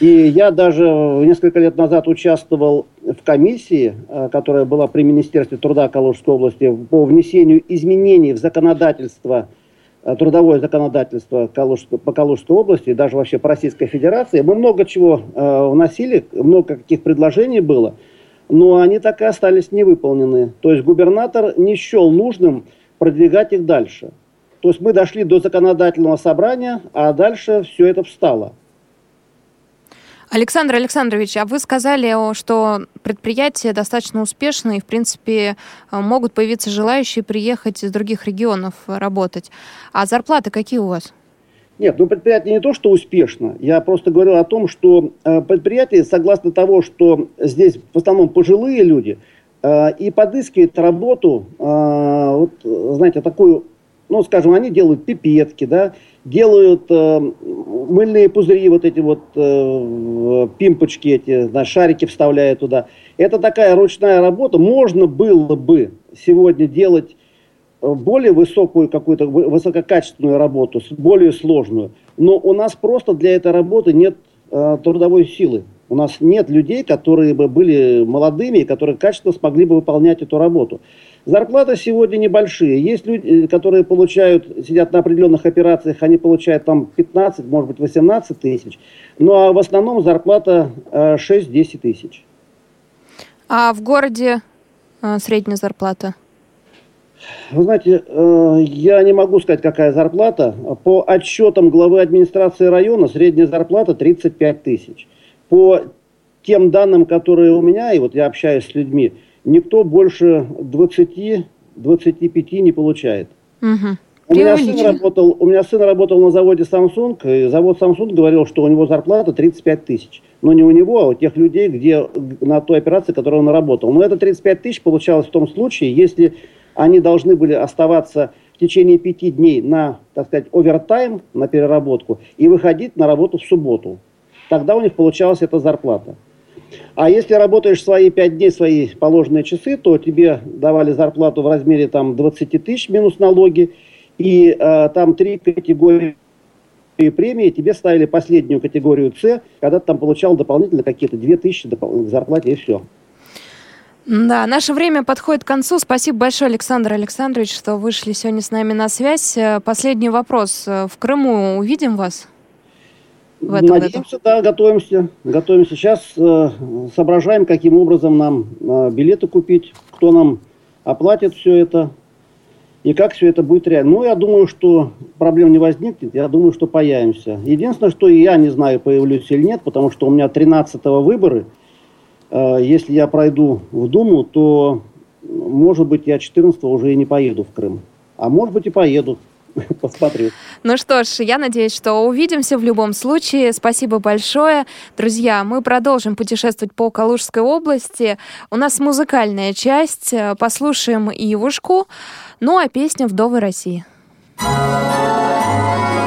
И я даже несколько лет назад участвовал в комиссии, э, которая была при Министерстве труда Калужской области по внесению изменений в законодательство, э, трудовое законодательство по Калужской области, даже вообще по Российской Федерации. Мы много чего э, вносили, много каких предложений было, но они так и остались невыполнены. То есть губернатор не счел нужным продвигать их дальше. То есть мы дошли до законодательного собрания, а дальше все это встало. Александр Александрович, а вы сказали, что предприятия достаточно успешны и, в принципе, могут появиться желающие приехать из других регионов работать. А зарплаты какие у вас? Нет, ну предприятие не то, что успешно. Я просто говорил о том, что э, предприятие, согласно того, что здесь в основном пожилые люди, э, и подыскивают работу, э, вот, знаете, такую, ну, скажем, они делают пипетки, да, делают э, мыльные пузыри, вот эти вот э, пимпочки, эти знаешь, шарики вставляют туда. Это такая ручная работа. Можно было бы сегодня делать э, более высокую какую-то высококачественную работу, более сложную. Но у нас просто для этой работы нет э, трудовой силы. У нас нет людей, которые бы были молодыми, которые качественно смогли бы выполнять эту работу. Зарплаты сегодня небольшие. Есть люди, э, которые получают, сидят на определенных операциях, они получают там 15, может быть 18 тысяч. Ну а в основном зарплата 6-10 э, тысяч. А в городе э, средняя зарплата? Вы знаете, я не могу сказать, какая зарплата. По отчетам главы администрации района средняя зарплата 35 тысяч. По тем данным, которые у меня, и вот я общаюсь с людьми, никто больше 20-25 не получает. Угу. У меня, сын работал, у меня сын работал на заводе Samsung, и завод Samsung говорил, что у него зарплата 35 тысяч. Но не у него, а у тех людей, где на той операции, которой он работал. Но это 35 тысяч получалось в том случае, если они должны были оставаться в течение пяти дней на, так сказать, овертайм, на переработку, и выходить на работу в субботу. Тогда у них получалась эта зарплата. А если работаешь свои 5 дней, свои положенные часы, то тебе давали зарплату в размере там, 20 тысяч минус налоги, и э, там три категории премии, тебе ставили последнюю категорию С, когда ты там получал дополнительно какие-то 2000 допол- к зарплате, и все. Да, наше время подходит к концу. Спасибо большое, Александр Александрович, что вышли сегодня с нами на связь. Э, последний вопрос. В Крыму увидим вас? В этом Надеемся, году? да, готовимся. Готовимся. Сейчас э, соображаем, каким образом нам э, билеты купить, кто нам оплатит все это и как все это будет реально. Ну, я думаю, что проблем не возникнет, я думаю, что появимся. Единственное, что я не знаю, появлюсь или нет, потому что у меня 13-го выборы. Э, если я пройду в Думу, то, может быть, я 14-го уже и не поеду в Крым. А может быть и поеду. *laughs* Посмотрю. Ну что ж, я надеюсь, что увидимся в любом случае. Спасибо большое. Друзья, мы продолжим путешествовать по Калужской области. У нас музыкальная часть. Послушаем Ивушку. Ну а песня «Вдовы России». Эй,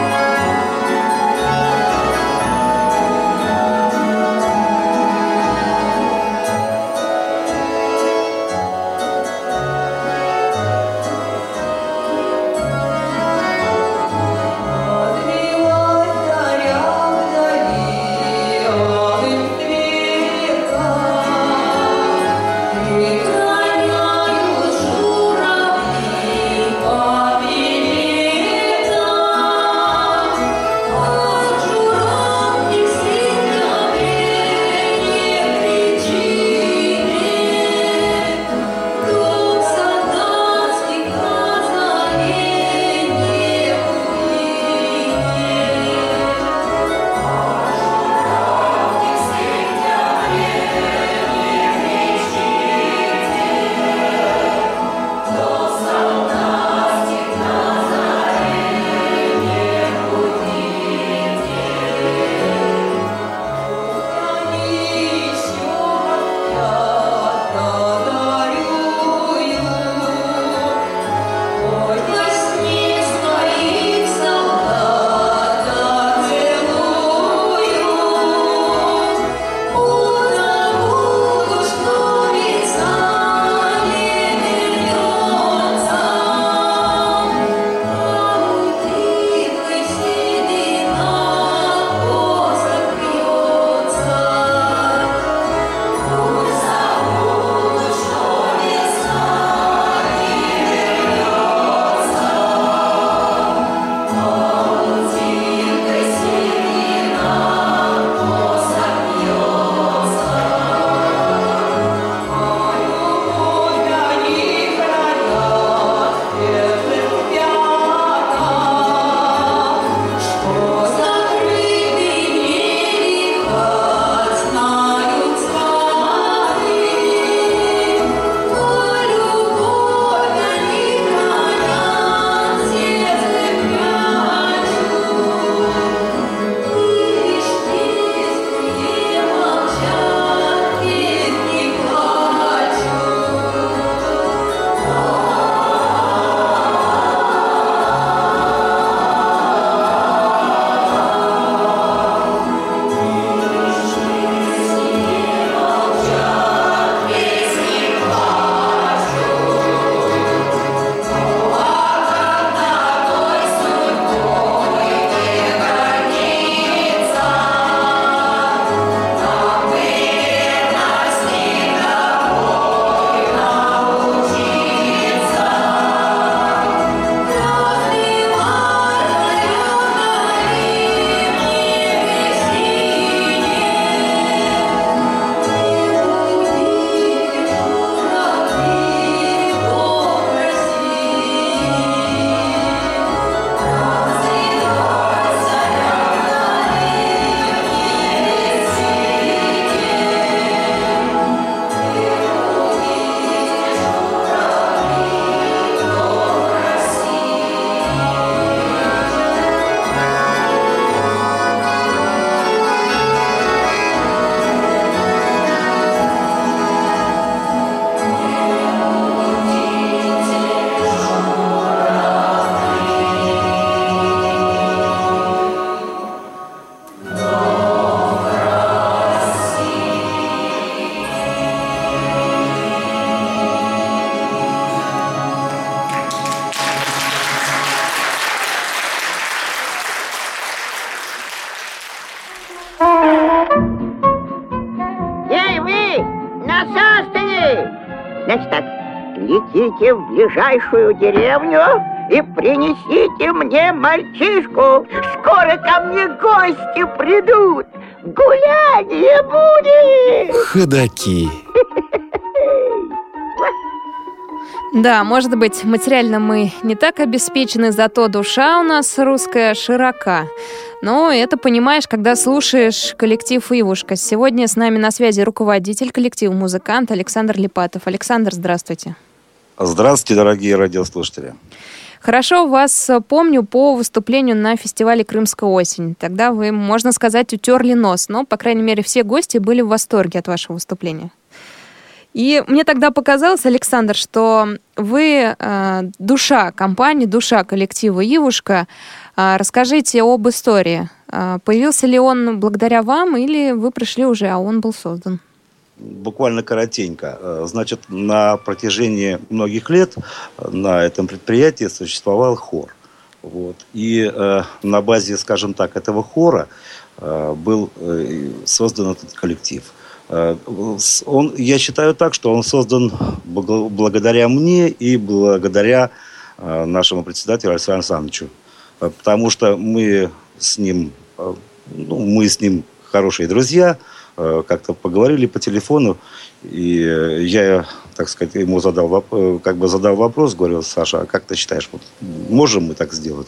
ближайшую деревню и принесите мне мальчишку. Скоро ко мне гости придут. Гуляние будет. Ходаки. Да, может быть, материально мы не так обеспечены, зато душа у нас русская широка. Но это понимаешь, когда слушаешь коллектив «Ивушка». Сегодня с нами на связи руководитель коллектива «Музыкант» Александр Липатов. Александр, здравствуйте. Здравствуйте, дорогие радиослушатели. Хорошо вас помню по выступлению на фестивале «Крымская осень». Тогда вы, можно сказать, утерли нос, но, по крайней мере, все гости были в восторге от вашего выступления. И мне тогда показалось, Александр, что вы э, душа компании, душа коллектива «Ивушка». Э, расскажите об истории. Э, появился ли он благодаря вам или вы пришли уже, а он был создан? Буквально коротенько. Э, значит, на протяжении многих лет на этом предприятии существовал хор. Вот. И э, на базе, скажем так, этого хора э, был э, создан этот коллектив – Э, он, я считаю так, что он создан благодаря мне и благодаря э, нашему председателю Александру Александровичу. Э, потому что мы с ним, ну, мы с ним хорошие друзья, как-то поговорили по телефону, и я, так сказать, ему задал, как бы задал вопрос, говорю, Саша, а как ты считаешь, вот, можем мы так сделать?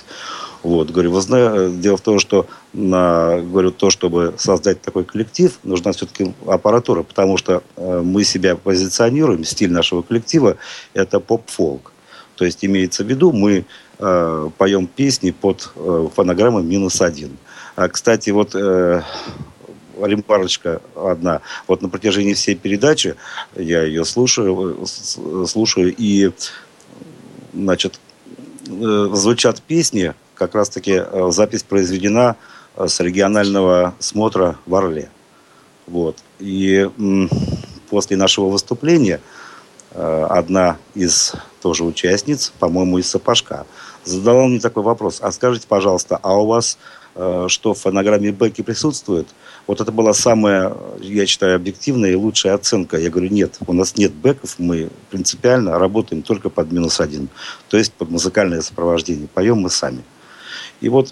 Вот, говорю, вы знаете, дело в том, что на, говорю, то, чтобы создать такой коллектив, нужна все-таки аппаратура, потому что э, мы себя позиционируем, стиль нашего коллектива – это поп-фолк. То есть имеется в виду, мы э, поем песни под э, фонограммой минус один. А, кстати, вот э, ремпарочка одна. Вот на протяжении всей передачи я ее слушаю, слушаю и, значит, э, звучат песни, как раз-таки э, запись произведена э, с регионального смотра в Орле. Вот. И после нашего выступления одна из тоже участниц, по-моему, из Сапожка, задала мне такой вопрос. А скажите, пожалуйста, а у вас что в фонограмме Бекки присутствует? Вот это была самая, я считаю, объективная и лучшая оценка. Я говорю, нет, у нас нет бэков, мы принципиально работаем только под минус один. То есть под музыкальное сопровождение. Поем мы сами. И вот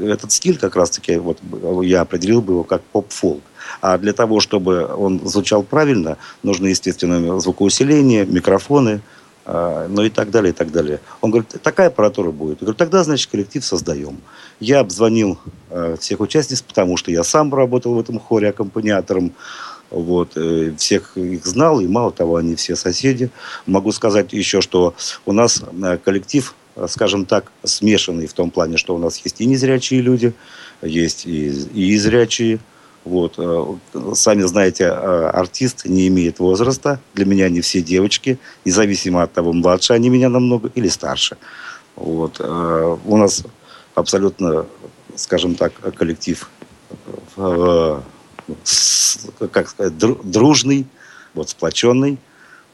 этот стиль как раз-таки вот, я определил бы его как поп-фолк. А для того, чтобы он звучал правильно, нужно, естественно, звукоусиление, микрофоны, ну и так далее, и так далее. Он говорит, такая аппаратура будет. Я говорю, тогда, значит, коллектив создаем. Я обзвонил э, всех участниц, потому что я сам работал в этом хоре аккомпаниатором. Вот, э, всех их знал, и мало того, они все соседи. Могу сказать еще, что у нас э, коллектив скажем так, смешанный в том плане, что у нас есть и незрячие люди, есть и, и зрячие. Вот. Э, сами знаете, э, артист не имеет возраста. Для меня они все девочки, независимо от того, младше они меня намного или старше. Вот. Э, у нас абсолютно, скажем так, коллектив как сказать, дружный, вот, сплоченный.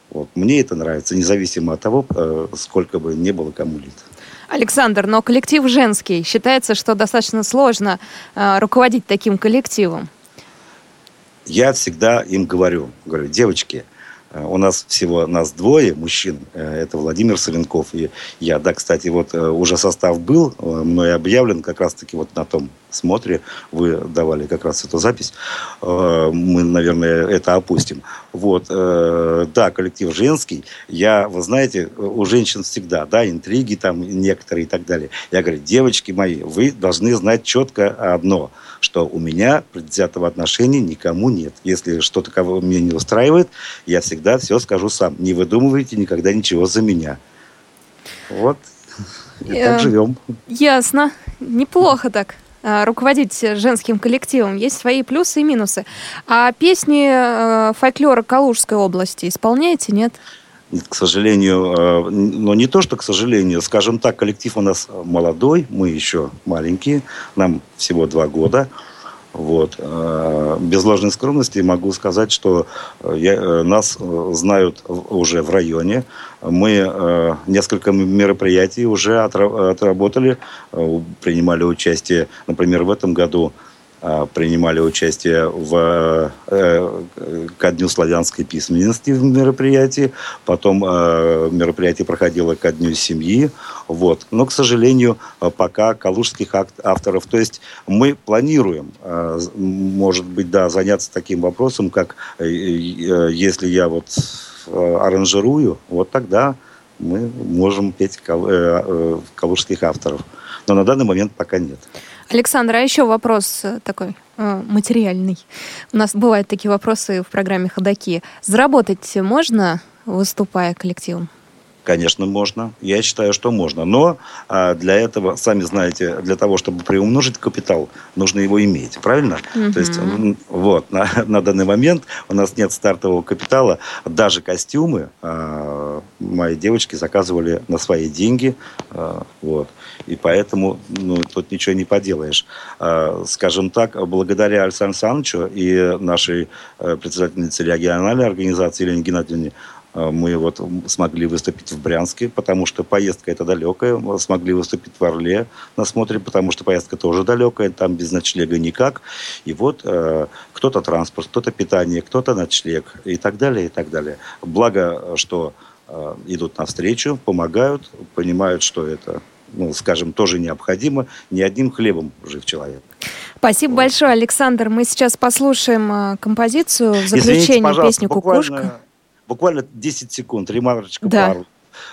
Вот. Мне это нравится, независимо от того, сколько бы не было кому лет. Александр, но коллектив женский. Считается, что достаточно сложно э, руководить таким коллективом. Я всегда им говорю, говорю, девочки, Э, у нас всего нас двое мужчин. Э, это Владимир Соленков и я. Да, кстати, вот э, уже состав был мной объявлен как раз-таки вот на том смотре. Вы давали как раз эту запись. Мы, наверное, это опустим. Вот. Да, коллектив женский. Я, вы знаете, у женщин всегда, да, интриги там некоторые и так далее. Я говорю, девочки мои, вы должны знать четко одно – что у меня предвзятого отношения никому нет. Если что-то кого меня не устраивает, я всегда все скажу сам. Не выдумывайте никогда ничего за меня. Вот. И так э, живем. Ясно. Неплохо так э, руководить женским коллективом. Есть свои плюсы и минусы. А песни э, фольклора Калужской области исполняете, нет? к сожалению, но не то, что к сожалению, скажем так, коллектив у нас молодой, мы еще маленькие, нам всего два года. Вот. Э, без ложной скромности могу сказать, что э, я, э, нас знают уже в районе. Мы несколько мероприятий уже отработали, принимали участие. Например, в этом году а, принимали участие в э, ко Дню славянской письменности в мероприятии. Потом э, мероприятие проходило ко Дню семьи. Вот. Но, к сожалению, пока калужских авторов. То есть мы планируем, э, может быть, да, заняться таким вопросом, как если я вот аранжирую, вот тогда мы можем петь калужских авторов. Но на данный момент пока нет. Александр, а еще вопрос э, такой э, материальный. У нас бывают такие вопросы в программе «Ходоки». Заработать можно, выступая коллективом? Конечно, можно. Я считаю, что можно. Но а, для этого, сами знаете, для того, чтобы приумножить капитал, нужно его иметь. Правильно? Mm-hmm. То есть, вот, *laughs* на, на данный момент у нас нет стартового капитала. Даже костюмы а, мои девочки заказывали на свои деньги. А, вот. И поэтому ну, тут ничего не поделаешь. А, скажем так, благодаря Александру Александровичу и нашей э, председательнице региональной организации Елене Геннадьевне мы вот смогли выступить в Брянске, потому что поездка это далекая. Мы смогли выступить в Орле на смотре, потому что поездка тоже далекая, там без ночлега никак. И вот э, кто-то транспорт, кто-то питание, кто-то ночлег и так далее, и так далее. Благо, что э, идут навстречу, помогают, понимают, что это ну, скажем, тоже необходимо. Не одним хлебом жив человек. Спасибо вот. большое, Александр. Мы сейчас послушаем э, композицию в заключение Извините, песню «Кукушка» буквально 10 секунд, ремарочка да. пару.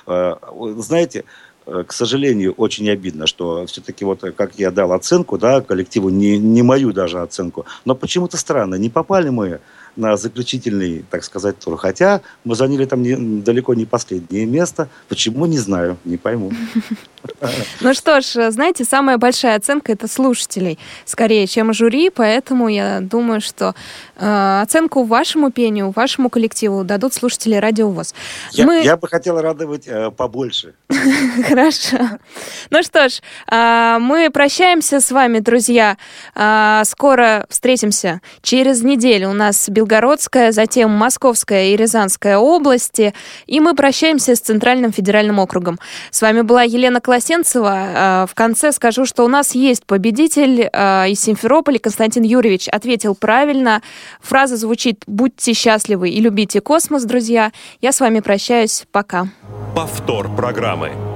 Э, знаете, э, к сожалению, очень обидно, что все-таки вот как я дал оценку, да, коллективу, не, не мою даже оценку, но почему-то странно, не попали мы на заключительный, так сказать, тур. Хотя мы заняли там не, далеко не последнее место. Почему, не знаю, не пойму. Ну что ж, знаете, самая большая оценка это слушателей, скорее, чем жюри, поэтому я думаю, что э, оценку вашему пению, вашему коллективу дадут слушатели Радио ВОЗ. Я, Мы... я бы хотела радовать э, побольше. *laughs* Хорошо. Ну что ж, э, мы прощаемся с вами, друзья. Скоро встретимся. Через неделю у нас Белгородская, затем Московская и Рязанская области, и мы прощаемся с Центральным федеральным округом. С вами была Елена Колосенцева. А, в конце скажу, что у нас есть победитель а, из Симферополя. Константин Юрьевич ответил правильно. Фраза звучит «Будьте счастливы и любите космос, друзья». Я с вами прощаюсь. Пока. Повтор программы.